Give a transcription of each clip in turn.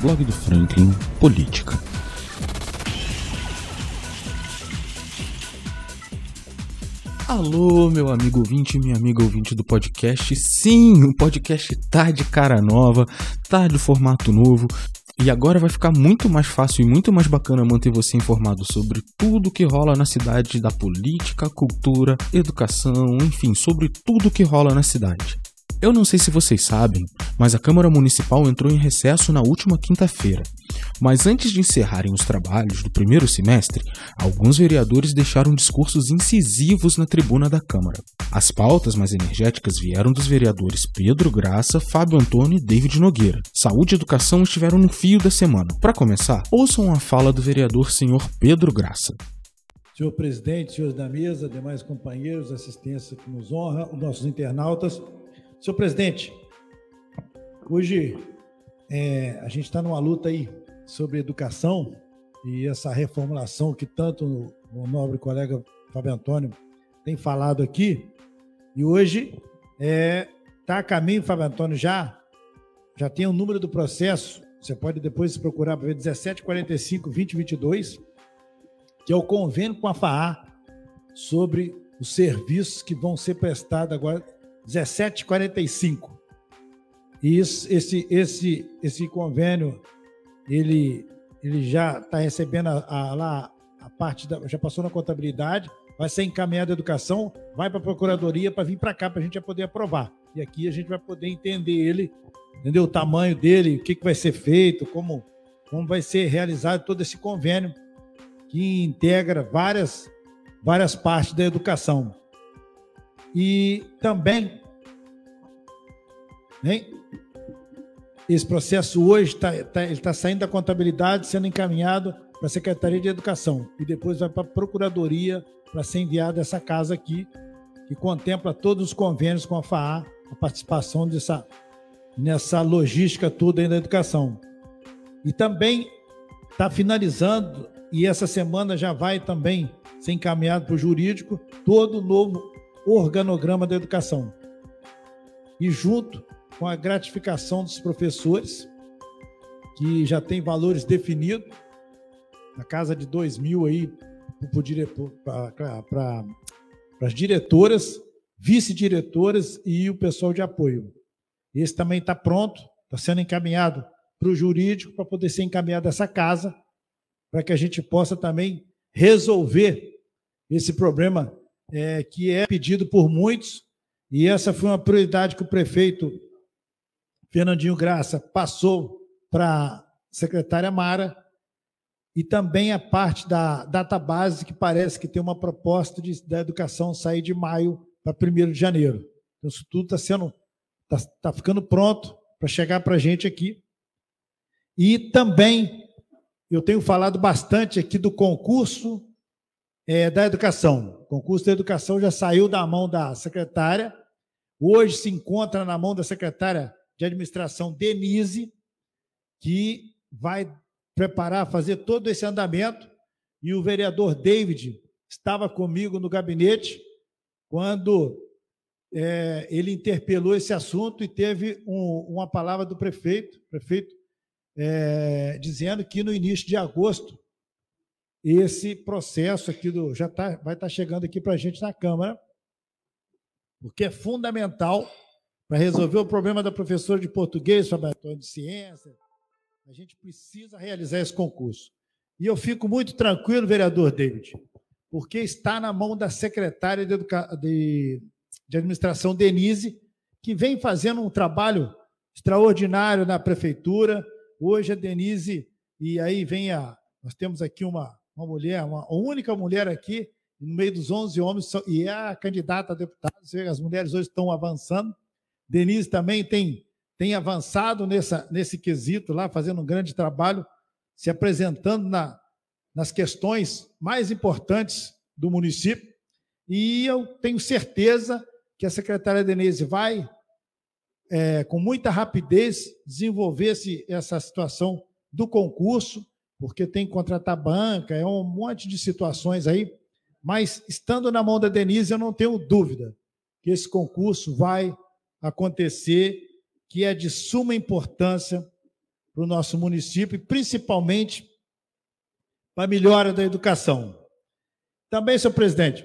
Blog do Franklin Política. Alô, meu amigo ouvinte, minha amiga ouvinte do podcast. Sim, o podcast tá de cara nova, tá de formato novo. E agora vai ficar muito mais fácil e muito mais bacana manter você informado sobre tudo que rola na cidade da política, cultura, educação, enfim, sobre tudo que rola na cidade. Eu não sei se vocês sabem, mas a Câmara Municipal entrou em recesso na última quinta-feira. Mas antes de encerrarem os trabalhos do primeiro semestre, alguns vereadores deixaram discursos incisivos na tribuna da Câmara. As pautas mais energéticas vieram dos vereadores Pedro Graça, Fábio Antônio e David Nogueira. Saúde e educação estiveram no fio da semana. Para começar, ouçam a fala do vereador senhor Pedro Graça. Senhor presidente, senhores da mesa, demais companheiros, assistência que nos honra, os nossos internautas, Senhor presidente, hoje é, a gente está numa luta aí sobre educação e essa reformulação que tanto o nobre colega Fábio Antônio tem falado aqui. E hoje está é, tá a caminho, Fábio Antônio, já, já tem o número do processo, você pode depois procurar para ver 1745-2022, que é o convênio com a FAA sobre os serviços que vão ser prestados agora 1745. E isso, esse, esse, esse convênio, ele, ele já está recebendo a, a, lá a parte da. Já passou na contabilidade, vai ser encaminhado à educação, vai para a procuradoria para vir para cá para a gente já poder aprovar. E aqui a gente vai poder entender ele, entender o tamanho dele, o que, que vai ser feito, como, como vai ser realizado todo esse convênio que integra várias, várias partes da educação. E também, hein, esse processo hoje está tá, ele tá saindo da contabilidade, sendo encaminhado para a Secretaria de Educação e depois vai para a Procuradoria para ser enviado essa casa aqui, que contempla todos os convênios com a FAA, a participação dessa, nessa logística toda aí da educação. E também está finalizando, e essa semana já vai também ser encaminhado para o jurídico, todo o novo organograma da educação. E junto com a gratificação dos professores, que já tem valores definidos, na casa de 2 mil aí para as diretoras, vice-diretoras e o pessoal de apoio. Esse também está pronto, está sendo encaminhado para o jurídico para poder ser encaminhado essa casa, para que a gente possa também resolver esse problema é, que é pedido por muitos, e essa foi uma prioridade que o prefeito Fernandinho Graça passou para a secretária Mara, e também a parte da database, que parece que tem uma proposta de, da educação sair de maio para 1 de janeiro. Então, isso tudo está sendo, está tá ficando pronto para chegar para a gente aqui. E também eu tenho falado bastante aqui do concurso é, da educação. O concurso da educação já saiu da mão da secretária, hoje se encontra na mão da secretária de administração, Denise, que vai preparar, fazer todo esse andamento. E o vereador David estava comigo no gabinete quando é, ele interpelou esse assunto e teve um, uma palavra do prefeito, prefeito é, dizendo que no início de agosto esse processo aqui do já tá, vai estar tá chegando aqui para a gente na Câmara, porque é fundamental para resolver o problema da professora de português, Fabiano, de ciência. A gente precisa realizar esse concurso. E eu fico muito tranquilo, vereador David, porque está na mão da secretária de, Educa... de... de Administração, Denise, que vem fazendo um trabalho extraordinário na prefeitura. Hoje a Denise, e aí vem a. Nós temos aqui uma, uma mulher, uma única mulher aqui, no meio dos 11 homens, e é a candidata a deputada. As mulheres hoje estão avançando. Denise também tem, tem avançado nessa, nesse quesito lá, fazendo um grande trabalho, se apresentando na, nas questões mais importantes do município. E eu tenho certeza que a secretária Denise vai, é, com muita rapidez, desenvolver -se essa situação do concurso porque tem que contratar banca, é um monte de situações aí. Mas estando na mão da Denise, eu não tenho dúvida que esse concurso vai acontecer, que é de suma importância para o nosso município, principalmente para a melhora da educação. Também, senhor presidente,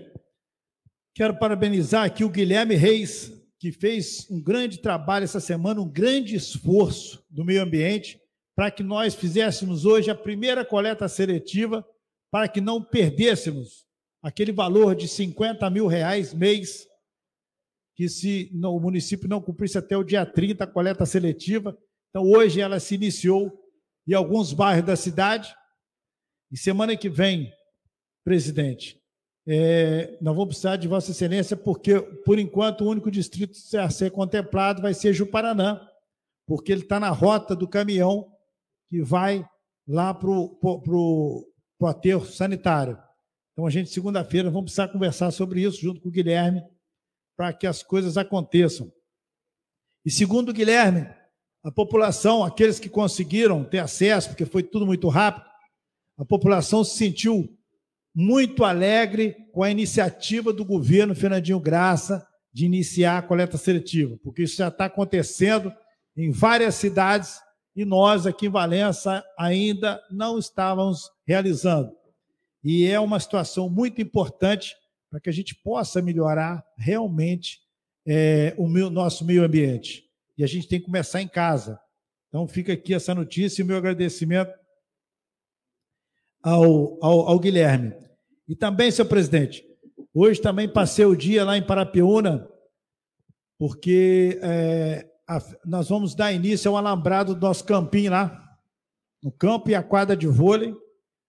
quero parabenizar aqui o Guilherme Reis, que fez um grande trabalho essa semana, um grande esforço do meio ambiente, para que nós fizéssemos hoje a primeira coleta seletiva, para que não perdêssemos aquele valor de 50 mil reais mês, que se o município não cumprisse até o dia 30 a coleta seletiva. Então, hoje ela se iniciou em alguns bairros da cidade, e semana que vem, presidente, é, vamos precisar de Vossa Excelência, porque, por enquanto, o único distrito a ser contemplado vai ser Juparanã, porque ele está na rota do caminhão que vai lá para o aterro sanitário. Então, a gente, segunda-feira, vamos precisar conversar sobre isso junto com o Guilherme, para que as coisas aconteçam. E segundo Guilherme, a população, aqueles que conseguiram ter acesso, porque foi tudo muito rápido, a população se sentiu muito alegre com a iniciativa do governo Fernandinho Graça de iniciar a coleta seletiva, porque isso já está acontecendo em várias cidades e nós aqui em Valença ainda não estávamos realizando. E é uma situação muito importante para que a gente possa melhorar realmente é, o meu, nosso meio ambiente. E a gente tem que começar em casa. Então fica aqui essa notícia e o meu agradecimento ao, ao, ao Guilherme. E também, senhor presidente, hoje também passei o dia lá em Parapiúna, porque é, a, nós vamos dar início ao alambrado do nosso campinho lá, no campo e a quadra de vôlei.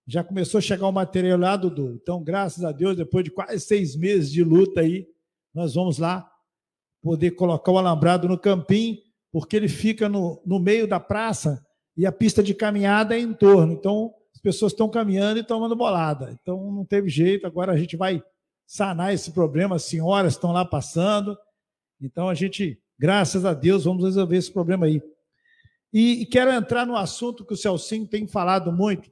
Já começou a chegar o material lá, Dudu. Então, graças a Deus, depois de quase seis meses de luta aí, nós vamos lá poder colocar o alambrado no campinho, porque ele fica no, no meio da praça e a pista de caminhada é em torno. Então, as pessoas estão caminhando e tomando bolada. Então não teve jeito, agora a gente vai sanar esse problema, as senhoras estão lá passando. Então a gente, graças a Deus, vamos resolver esse problema aí. E, e quero entrar no assunto que o Celcinho tem falado muito,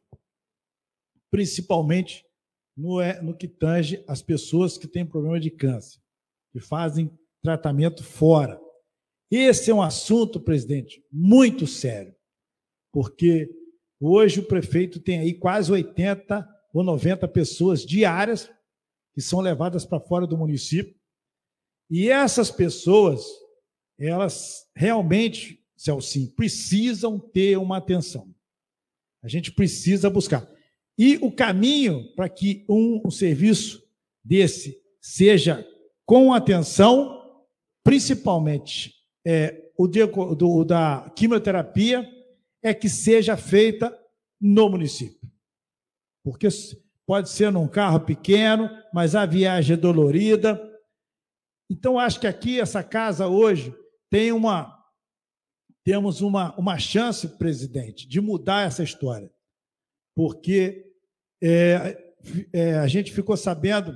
principalmente no, é, no que tange as pessoas que têm problema de câncer, que fazem tratamento fora. Esse é um assunto, presidente, muito sério, porque Hoje o prefeito tem aí quase 80 ou 90 pessoas diárias que são levadas para fora do município. E essas pessoas, elas realmente, Celcinho, precisam ter uma atenção. A gente precisa buscar. E o caminho para que um, um serviço desse seja com atenção, principalmente é, o do, da quimioterapia é que seja feita no município. Porque pode ser num carro pequeno, mas a viagem é dolorida. Então, acho que aqui, essa casa hoje, tem uma. Temos uma, uma chance, presidente, de mudar essa história. Porque é, é, a gente ficou sabendo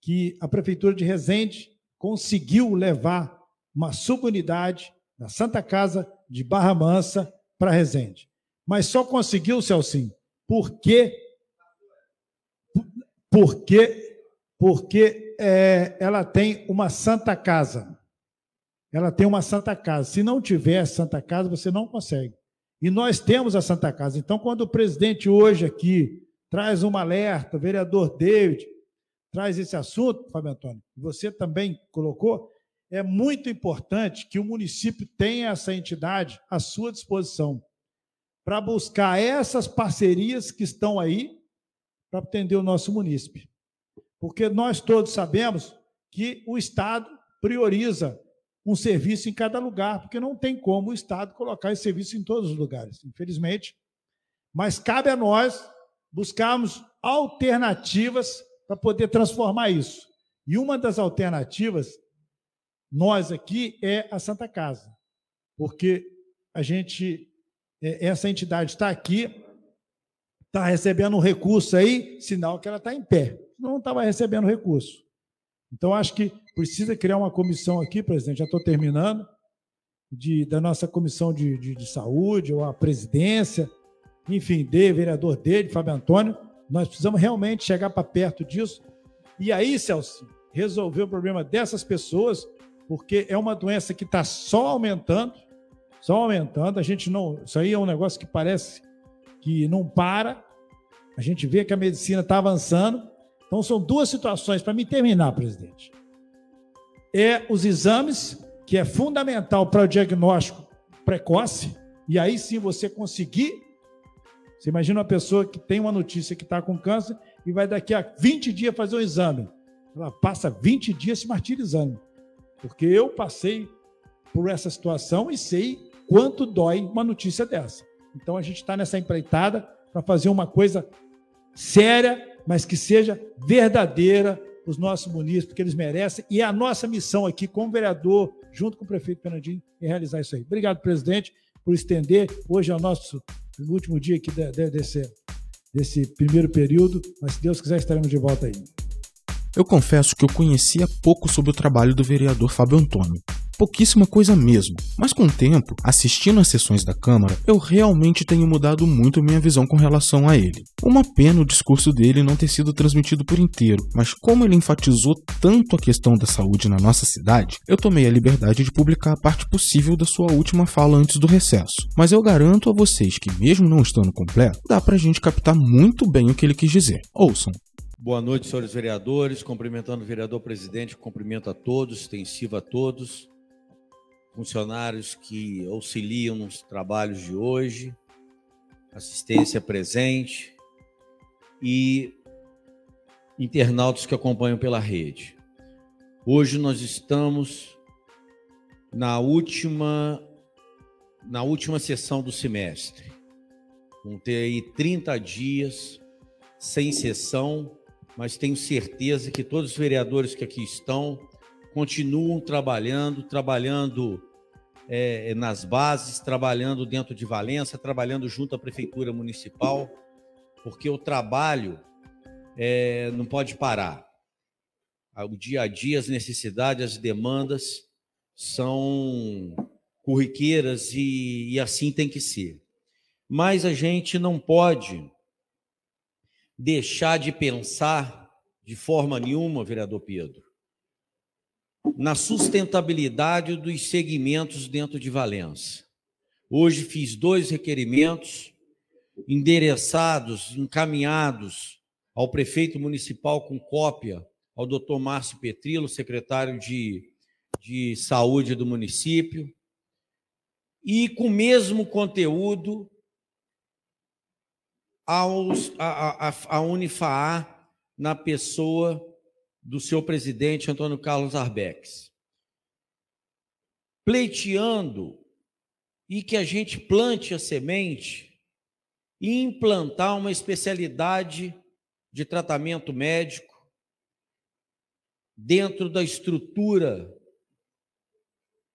que a Prefeitura de Resende conseguiu levar uma subunidade da Santa Casa de Barra Mansa para Resende. Mas só conseguiu, Celcinho, porque porque porque é, ela tem uma santa casa. Ela tem uma santa casa. Se não tiver santa casa, você não consegue. E nós temos a santa casa. Então, quando o presidente hoje aqui traz um alerta, vereador David traz esse assunto, Fábio Antônio, você também colocou, é muito importante que o município tenha essa entidade à sua disposição para buscar essas parcerias que estão aí para atender o nosso município. Porque nós todos sabemos que o Estado prioriza um serviço em cada lugar, porque não tem como o Estado colocar esse serviço em todos os lugares, infelizmente. Mas cabe a nós buscarmos alternativas para poder transformar isso. E uma das alternativas nós aqui é a Santa Casa, porque a gente, é, essa entidade está aqui, está recebendo um recurso aí, sinal que ela está em pé, não estava recebendo recurso. Então, acho que precisa criar uma comissão aqui, presidente, já estou terminando, de, da nossa comissão de, de, de saúde, ou a presidência, enfim, de vereador dele, Fábio Antônio, nós precisamos realmente chegar para perto disso. E aí, Celso, resolver o problema dessas pessoas porque é uma doença que está só aumentando, só aumentando. A gente não. Isso aí é um negócio que parece que não para. A gente vê que a medicina está avançando. Então, são duas situações para me terminar, presidente. É os exames, que é fundamental para o diagnóstico precoce, e aí sim você conseguir. Você imagina uma pessoa que tem uma notícia que está com câncer e vai daqui a 20 dias fazer um exame. Ela passa 20 dias se martirizando. Porque eu passei por essa situação e sei quanto dói uma notícia dessa. Então a gente está nessa empreitada para fazer uma coisa séria, mas que seja verdadeira para os nossos munícipes, porque eles merecem. E é a nossa missão aqui, como vereador, junto com o prefeito Fernandinho, é realizar isso aí. Obrigado, presidente, por estender. Hoje é o nosso último dia aqui desse, desse primeiro período, mas se Deus quiser, estaremos de volta aí. Eu confesso que eu conhecia pouco sobre o trabalho do vereador Fábio Antônio. Pouquíssima coisa mesmo, mas com o tempo, assistindo às sessões da Câmara, eu realmente tenho mudado muito minha visão com relação a ele. Uma pena o discurso dele não ter sido transmitido por inteiro, mas como ele enfatizou tanto a questão da saúde na nossa cidade, eu tomei a liberdade de publicar a parte possível da sua última fala antes do recesso. Mas eu garanto a vocês que, mesmo não estando completo, dá pra gente captar muito bem o que ele quis dizer. Ouçam. Boa noite, senhores vereadores. Cumprimentando o vereador presidente, cumprimento a todos, extensivo a todos, funcionários que auxiliam nos trabalhos de hoje, assistência presente e internautas que acompanham pela rede. Hoje nós estamos na última na última sessão do semestre. Vão ter aí 30 dias sem sessão mas tenho certeza que todos os vereadores que aqui estão continuam trabalhando, trabalhando é, nas bases, trabalhando dentro de Valença, trabalhando junto à Prefeitura Municipal, porque o trabalho é, não pode parar. O dia a dia, as necessidades, as demandas são corriqueiras e, e assim tem que ser. Mas a gente não pode deixar de pensar de forma nenhuma, vereador Pedro, na sustentabilidade dos segmentos dentro de Valença. Hoje fiz dois requerimentos endereçados, encaminhados ao prefeito municipal com cópia ao doutor Márcio Petrilo, secretário de, de saúde do município, e com o mesmo conteúdo aos, a, a, a Unifaa na pessoa do seu presidente Antônio Carlos Arbex. Pleiteando e que a gente plante a semente e implantar uma especialidade de tratamento médico dentro da estrutura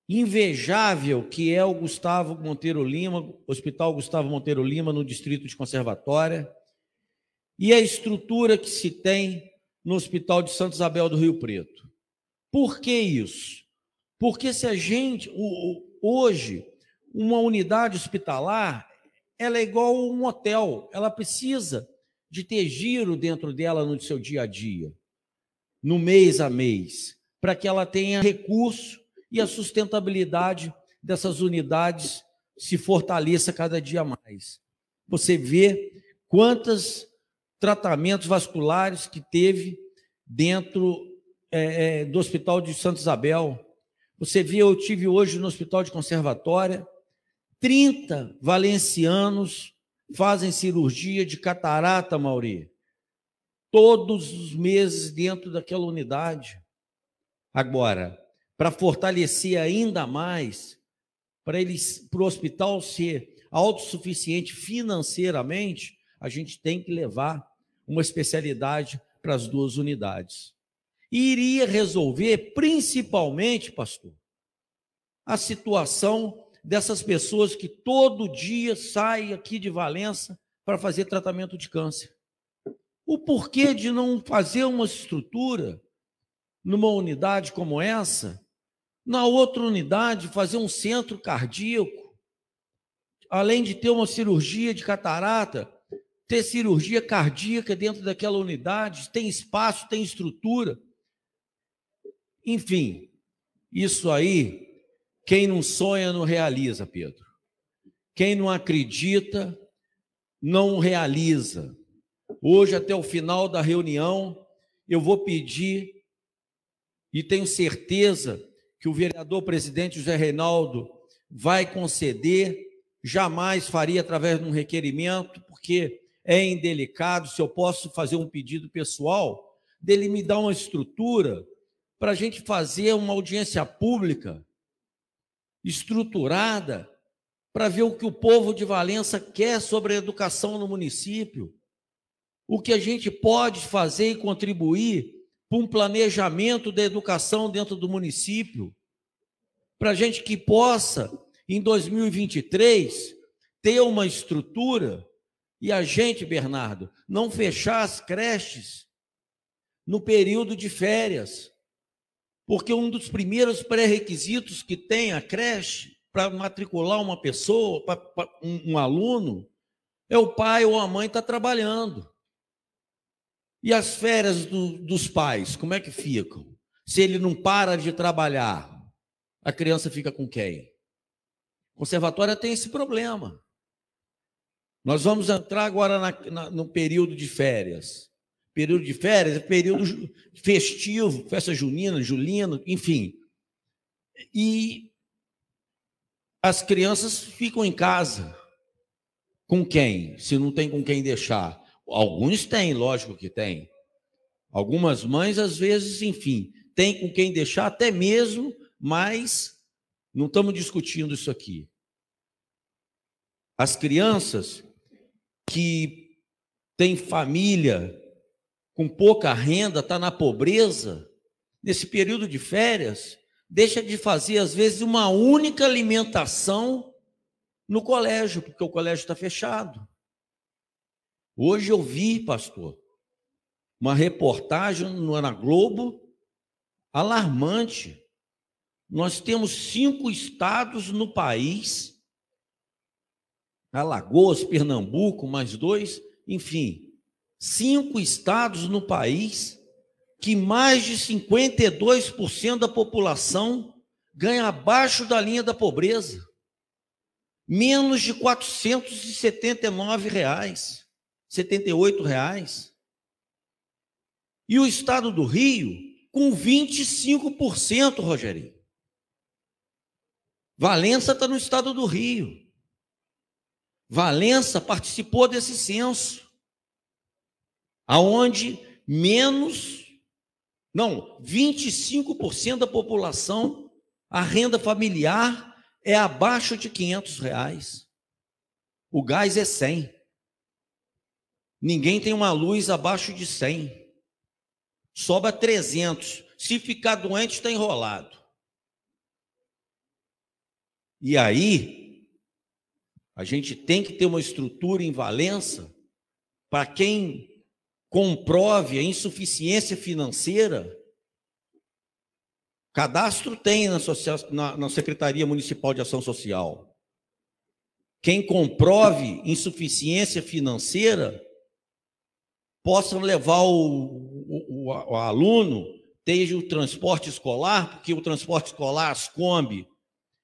invejável que é o Gustavo Monteiro Lima, Hospital Gustavo Monteiro Lima, no Distrito de Conservatória, e a estrutura que se tem no Hospital de Santa Isabel do Rio Preto. Por que isso? Porque se a gente, hoje, uma unidade hospitalar, ela é igual um hotel, ela precisa de ter giro dentro dela no seu dia a dia, no mês a mês, para que ela tenha recurso e a sustentabilidade dessas unidades se fortaleça cada dia mais. Você vê quantos tratamentos vasculares que teve dentro é, é, do Hospital de Santa Isabel. Você vê, eu tive hoje no Hospital de Conservatória, 30 valencianos fazem cirurgia de catarata, Mauri, todos os meses dentro daquela unidade. Agora, para fortalecer ainda mais, para eles, para o hospital ser autossuficiente financeiramente, a gente tem que levar uma especialidade para as duas unidades. E iria resolver, principalmente, pastor, a situação dessas pessoas que todo dia saem aqui de Valença para fazer tratamento de câncer. O porquê de não fazer uma estrutura numa unidade como essa na outra unidade, fazer um centro cardíaco, além de ter uma cirurgia de catarata, ter cirurgia cardíaca dentro daquela unidade, tem espaço, tem estrutura. Enfim, isso aí Quem não sonha não realiza, Pedro. Quem não acredita não realiza. Hoje, até o final da reunião, eu vou pedir, e tenho certeza que o vereador presidente José Reinaldo vai conceder, jamais faria através de um requerimento, porque é indelicado. Se eu posso fazer um pedido pessoal, dele me dar uma estrutura para a gente fazer uma audiência pública estruturada para ver o que o povo de Valença quer sobre a educação no município, o que a gente pode fazer e contribuir para um planejamento da educação dentro do município, para a gente que possa, em 2023, ter uma estrutura e a gente, Bernardo, não fechar as creches no período de férias. Porque um dos primeiros pré-requisitos que tem a creche para matricular uma pessoa, pra, pra, um, um, aluno, é o pai ou a mãe estar tá trabalhando. E as férias do, dos pais, como é que ficam? Se ele não para de trabalhar, a criança fica com quem? O conservatório tem esse problema. Nós vamos entrar agora na, na, no período de férias. Período de férias é período festivo, festa junina, julina, enfim. E as crianças ficam em casa. Com quem? Se não tem com quem deixar. Alguns têm, lógico que tem. Algumas mães, às vezes, enfim, tem com quem deixar, até mesmo, mas não estamos discutindo isso aqui. As crianças que têm família com pouca renda, está na pobreza, nesse período de férias, deixa de fazer, às vezes, uma única alimentação no colégio, porque o colégio está fechado. Hoje eu vi, pastor, uma reportagem na Globo alarmante. Nós temos cinco estados no país, Alagoas, Pernambuco, mais dois, enfim, cinco estados no país que mais de 52% da população ganha abaixo da linha da pobreza. Menos de 479 reais, 78 reais. E o estado do Rio com 25%, Rogerinho. Valença está no estado do Rio. Valença participou desse censo aonde menos, não, 25% da população, a renda familiar é abaixo de 500 reais. O gás é 100. Ninguém tem uma luz abaixo de 100. Sobra 300. Se ficar doente, está enrolado. E aí, a gente tem que ter uma estrutura em Valença para quem comprove a insuficiência financeira, cadastro tem na, na, na, Secretaria Municipal de Ação Social. Quem comprove insuficiência financeira, possa levar o, o, o, o aluno, desde o transporte escolar, porque o transporte escolar, as Kombi,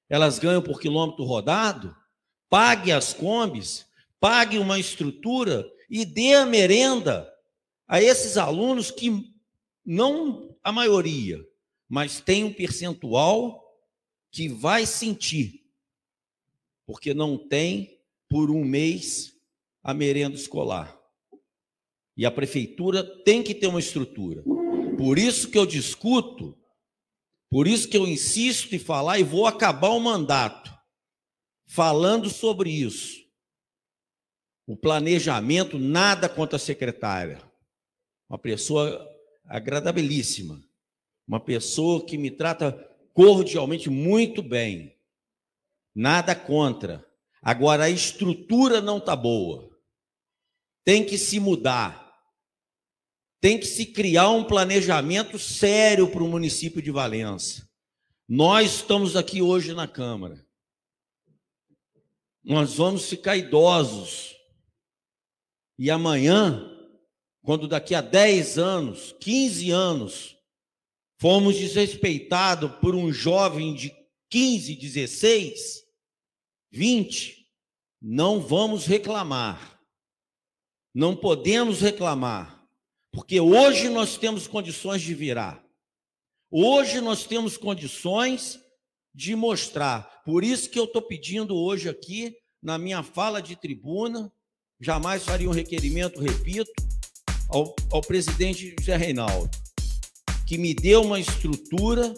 elas ganham por quilômetro rodado, pague as Kombis, pague uma estrutura e dê a merenda a esses alunos que não a maioria, mas tem um percentual que vai sentir, porque não tem por um mês a merenda escolar. E a prefeitura tem que ter uma estrutura. Por isso que eu discuto, por isso que eu insisto em falar e vou acabar o mandato falando sobre isso. O planejamento, nada contra a secretária uma pessoa agradabilíssima, uma pessoa que me trata cordialmente muito bem. Nada contra. Agora a estrutura não está boa. Tem que se mudar. Tem que se criar um planejamento sério para o município de Valença. Nós estamos aqui hoje na Câmara. Nós vamos ficar idosos. E amanhã quando daqui a 10 anos, 15 anos, fomos desrespeitados por um jovem de 15, 16, 20, não vamos reclamar. Não podemos reclamar, porque hoje nós temos condições de virar. Hoje nós temos condições de mostrar. Por isso que eu estou pedindo hoje aqui, na minha fala de tribuna, jamais faria um requerimento, repito, ao, ao presidente José Reinaldo, que me dê uma estrutura.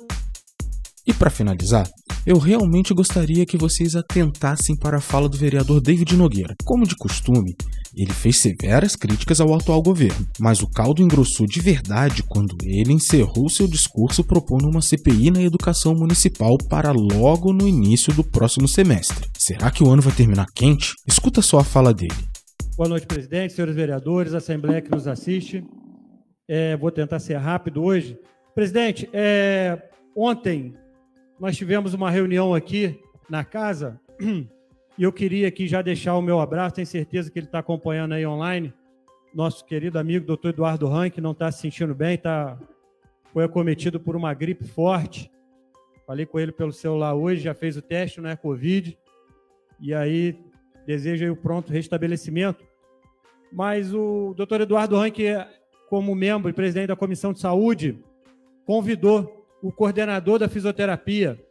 E para finalizar, eu realmente gostaria que vocês atentassem para a fala do vereador David Nogueira. Como de costume, ele fez severas críticas ao atual governo, mas o caldo engrossou de verdade quando ele encerrou seu discurso propondo uma CPI na educação municipal para logo no início do próximo semestre. Será que o ano vai terminar quente? Escuta só a fala dele. Boa noite, presidente, senhores vereadores, assembleia que nos assiste. É, vou tentar ser rápido hoje. Presidente, é, ontem nós tivemos uma reunião aqui na casa e eu queria aqui já deixar o meu abraço, tenho certeza que ele está acompanhando aí online. Nosso querido amigo doutor Eduardo Rank não está se sentindo bem, tá, foi acometido por uma gripe forte. Falei com ele pelo celular hoje, já fez o teste, não é Covid. E aí deseja o pronto restabelecimento. Mas o doutor Eduardo Rank, como membro e presidente da Comissão de Saúde, convidou o coordenador da fisioterapia,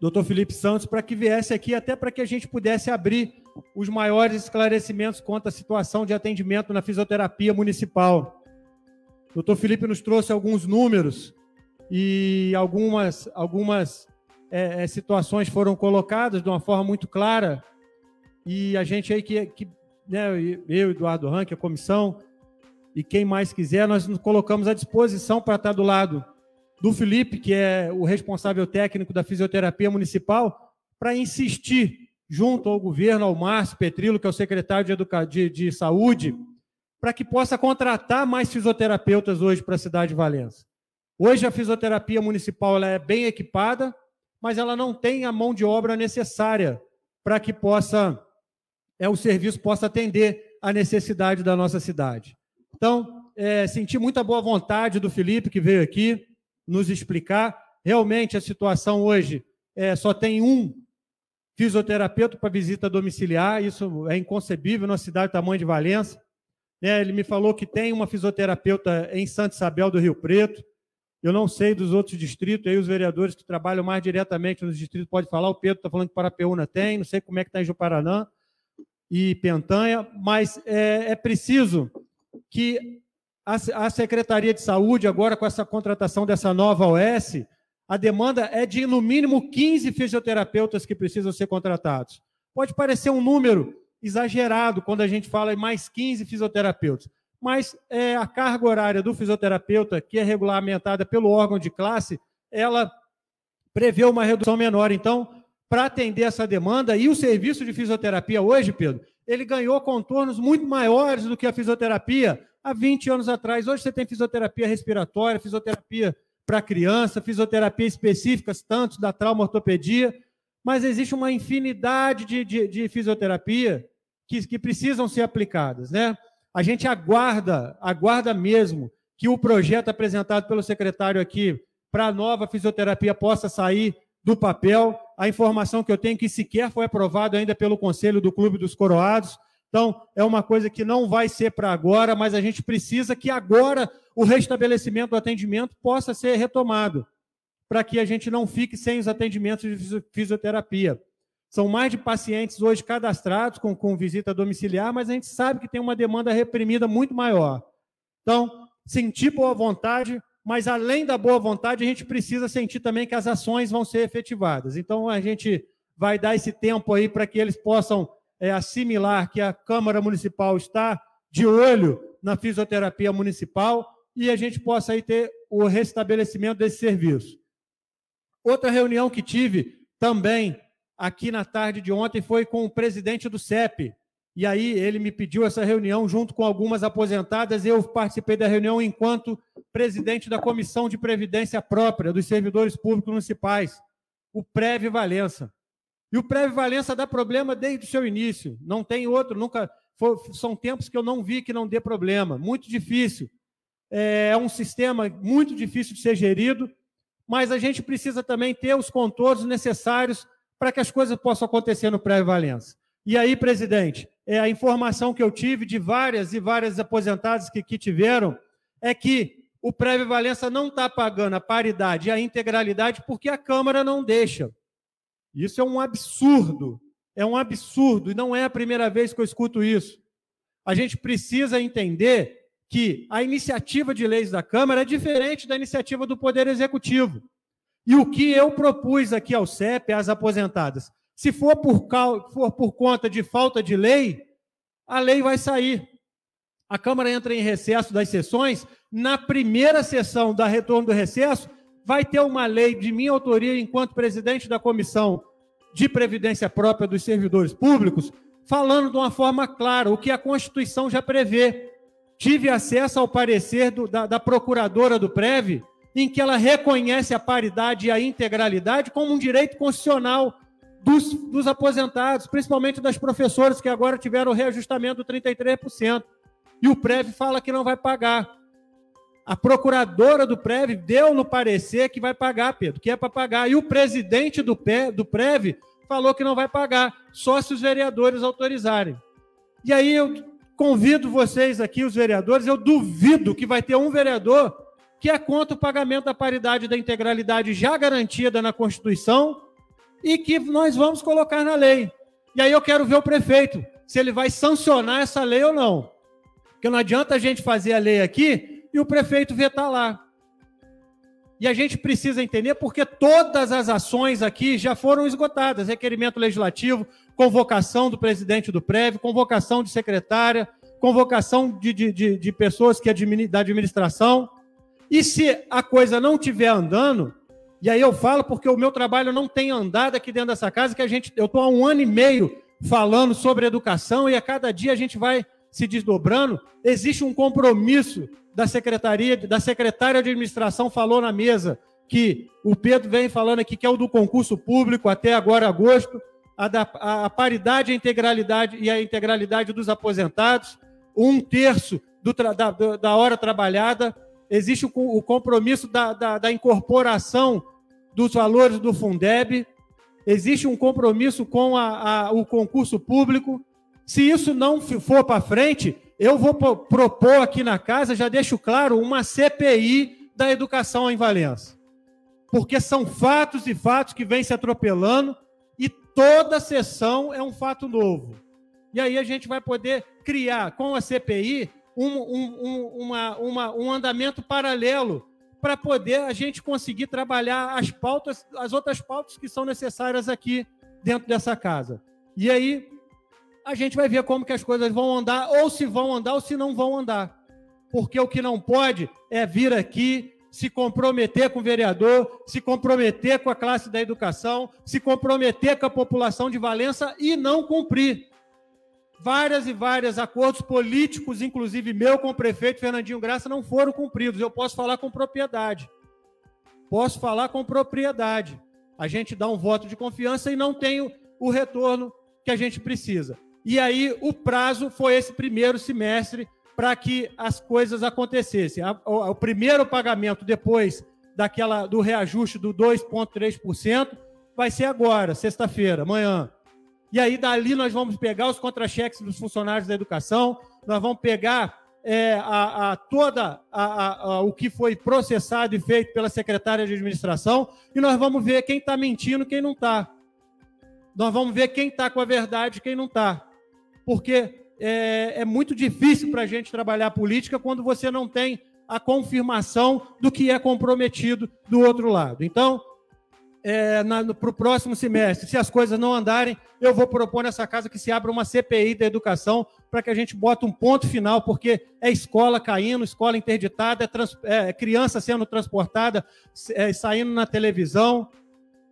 doutor Felipe Santos, para que viesse aqui, até para que a gente pudesse abrir os maiores esclarecimentos quanto à situação de atendimento na fisioterapia municipal. Doutor Felipe nos trouxe alguns números e algumas, algumas é, é situações foram colocadas de uma forma muito clara e a gente aí que, que né, eu, Eduardo Rank, a comissão, e quem mais quiser, nós nos colocamos à disposição para estar do lado do Felipe, que é o responsável técnico da fisioterapia municipal, para insistir junto ao governo, ao Márcio Petrilo, que é o secretário de, Educa... de, de Saúde, para que possa contratar mais fisioterapeutas hoje para a cidade de Valença. Hoje a fisioterapia municipal ela é bem equipada, mas ela não tem a mão de obra necessária para que possa é, o serviço possa atender a necessidade da nossa cidade. Então, é, senti muita boa vontade do Felipe, que veio aqui nos explicar. Realmente, a situação hoje é, só tem um fisioterapeuta para visita domiciliar, isso é inconcebível na cidade do tamanho de Valença. É, ele me falou que tem uma fisioterapeuta em Santa Isabel do Rio Preto. Eu não sei dos outros distritos, aí os vereadores que trabalham mais diretamente nos distritos podem falar. O Pedro está falando que Parapeúna tem, não sei como é que está em Juparanã e Pentanha, mas é, é preciso que a, a, Secretaria de Saúde, agora com essa contratação dessa nova OS, a demanda é de no mínimo 15 fisioterapeutas que precisam ser contratados. Pode parecer um número exagerado quando a gente fala em mais 15 fisioterapeutas, mas é, a carga horária do fisioterapeuta, que é regulamentada pelo órgão de classe, ela prevê uma redução menor. Então, para atender essa demanda. E o serviço de fisioterapia hoje, Pedro, ele ganhou contornos muito maiores do que a fisioterapia há 20 anos atrás. Hoje você tem fisioterapia respiratória, fisioterapia para criança, fisioterapia específicas, tanto da trauma ortopedia, mas existe uma infinidade de, de, de fisioterapia que, que precisam ser aplicadas, né? A gente aguarda, aguarda mesmo que o projeto apresentado pelo secretário aqui para a nova fisioterapia possa sair do papel. A informação que eu tenho é que sequer foi aprovado ainda pelo Conselho do Clube dos Coroados. Então, é uma coisa que não vai ser para agora, mas a gente precisa que agora o restabelecimento do atendimento possa ser retomado, para que a gente não fique sem os atendimentos de fisioterapia. São mais de pacientes hoje cadastrados com, com visita domiciliar, mas a gente sabe que tem uma demanda reprimida muito maior. Então, sentir boa vontade, mas além da boa vontade, a gente precisa sentir também que as ações vão ser efetivadas. Então, a gente vai dar esse tempo aí para que eles possam é, assimilar que a Câmara Municipal está de olho na fisioterapia municipal e a gente possa aí ter o restabelecimento desse serviço. Outra reunião que tive também aqui na tarde de ontem foi com o presidente do CEP, e aí ele me pediu essa reunião junto com algumas aposentadas. Eu participei da reunião enquanto presidente da Comissão de Previdência Própria dos Servidores Públicos Municipais, o Preve Valença. E o Preve Valença dá problema desde o seu início. Não tem outro, nunca. São tempos que eu não vi que não dê problema. Muito difícil. É, é um sistema muito difícil de ser gerido. mas a gente precisa também ter os contornos necessários para que as coisas possam acontecer no pré-valença. E aí, presidente, é a informação que eu tive de várias e várias aposentadas que, que tiveram é que o pré-valença não está pagando a paridade e a integralidade porque a Câmara não deixa. Isso é um absurdo. É um absurdo, e não é a primeira vez que eu escuto isso. A gente precisa entender que a iniciativa de leis da Câmara é diferente da iniciativa do Poder Executivo. E o que eu propus aqui ao CEP, às aposentadas, se for por, for por conta de falta de lei, a lei vai sair. A Câmara entra em recesso das sessões, na primeira sessão da retorno do recesso, vai ter uma lei de minha autoria enquanto presidente da Comissão de Previdência Própria dos Servidores Públicos, falando de uma forma clara o que a Constituição já prevê. Tive acesso ao parecer do, da, da procuradora do PREV, em que ela reconhece a paridade e a integralidade como um direito constitucional dos, dos aposentados, principalmente das professoras que agora tiveram o reajustamento do 33%. E o PREV fala que não vai pagar. A procuradora do PREV deu no parecer que vai pagar, Pedro, que é para pagar. E o presidente do, PE, do PREV falou que não vai pagar, só se os vereadores autorizarem. E aí eu convido vocês aqui, os vereadores, eu duvido que vai ter um vereador que é contra o pagamento da paridade da integralidade já garantida na Constituição e que nós vamos colocar na lei. E aí eu quero ver o prefeito, se ele vai sancionar essa lei ou não. Porque não adianta a gente fazer a lei aqui e o prefeito vetar lá. E a gente precisa entender porque todas as ações aqui já foram esgotadas: requerimento legislativo, convocação do presidente do prévio, convocação de secretária, convocação de, de, de, de pessoas que da administração. E se a coisa não estiver andando, e aí eu falo porque o meu trabalho não tem andado aqui dentro dessa casa, que a gente, eu estou há um ano e meio falando sobre educação e a cada dia a gente vai se desdobrando. Existe um compromisso da secretaria, da secretária de administração falou na mesa que o Pedro vem falando aqui que é o do concurso público até agora agosto, a, da, a paridade, a integralidade e a integralidade dos aposentados, um terço do, da, da hora trabalhada, existe o, o compromisso da, da, da incorporação dos valores do Fundeb, existe um compromisso com a, a, o concurso público. Se isso não for para frente, eu vou propor aqui na casa, já deixo claro, uma CPI da educação em Valença. Porque são fatos e fatos que vêm se atropelando e toda sessão é um fato novo. E aí a gente vai poder criar com a CPI um, um, um, uma, uma, um andamento paralelo para poder a gente conseguir trabalhar as pautas, as outras pautas que são necessárias aqui dentro dessa casa. E aí a gente vai ver como que as coisas vão andar, ou se vão andar ou se não vão andar. Porque o que não pode é vir aqui, se comprometer com o vereador, se comprometer com a classe da educação, se comprometer com a população de Valença e não cumprir. Várias e várias acordos políticos, inclusive meu com o prefeito Fernandinho Graça, não foram cumpridos. Eu posso falar com propriedade. Posso falar com propriedade. A gente dá um voto de confiança e não tem o retorno que a gente precisa. E aí o prazo foi esse primeiro semestre para que as coisas acontecessem. O, primeiro pagamento depois daquela do reajuste do 2,3% vai ser agora, sexta-feira, amanhã. E aí dali nós vamos pegar os contra-cheques dos funcionários da educação, nós vamos pegar é, a, a, toda a, a, o que foi processado e feito pela secretária de administração e nós vamos ver quem está mentindo, quem não está. Nós vamos ver quem está com a verdade, quem não está porque é, é muito difícil para a gente trabalhar política quando você não tem a confirmação do que é comprometido do outro lado. Então, é, para o próximo semestre, se as coisas não andarem, eu vou propor nessa casa que se abra uma CPI da educação para que a gente bote um ponto final, porque é escola caindo, escola interditada, é, trans, é criança sendo transportada, é, saindo na televisão,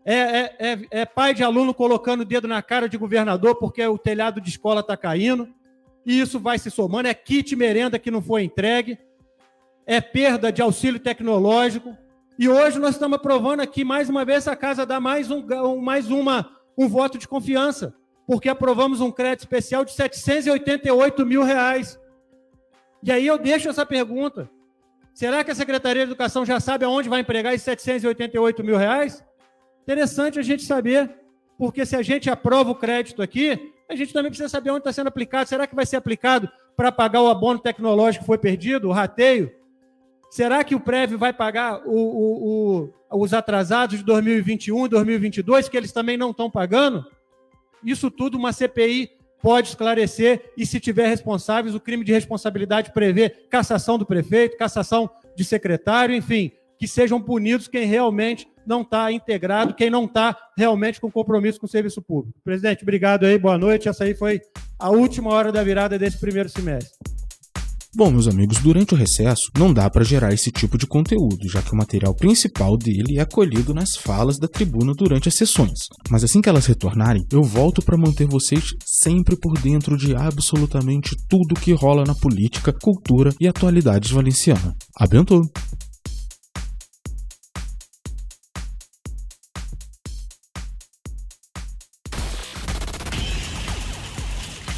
é, é, é, é, pai de aluno colocando o dedo na cara de governador porque o telhado de escola está caindo. E isso vai se somando. É kit merenda que não foi entregue. É perda de auxílio tecnológico. E hoje nós estamos aprovando aqui, mais uma vez, a casa dá mais, um, mais uma, um voto de confiança. Porque aprovamos um crédito especial de 788 mil reais. E aí eu deixo essa pergunta. Será que a Secretaria de Educação já sabe aonde vai empregar esses 788 mil reais? Interessante a gente saber, porque se a gente aprova o crédito aqui, a gente também precisa saber onde está sendo aplicado. Será que vai ser aplicado para pagar o abono tecnológico que foi perdido, o rateio? Será que o prévio vai pagar o, o, o, os atrasados de 2021 e 2022, que eles também não estão pagando? Isso tudo uma CPI pode esclarecer e, se tiver responsáveis, o crime de responsabilidade prevê cassação do prefeito, cassação de secretário, enfim, que sejam punidos quem realmente não está integrado, quem não está realmente com compromisso com o serviço público. Presidente, obrigado aí, boa noite. Essa aí foi a última hora da virada desse primeiro semestre. Bom, meus amigos, durante o recesso não dá para gerar esse tipo de conteúdo, já que o material principal dele é acolhido nas falas da tribuna durante as sessões. Mas assim que elas retornarem, eu volto para manter vocês sempre por dentro de absolutamente tudo que rola na política, cultura e atualidades valenciana. Abençoe!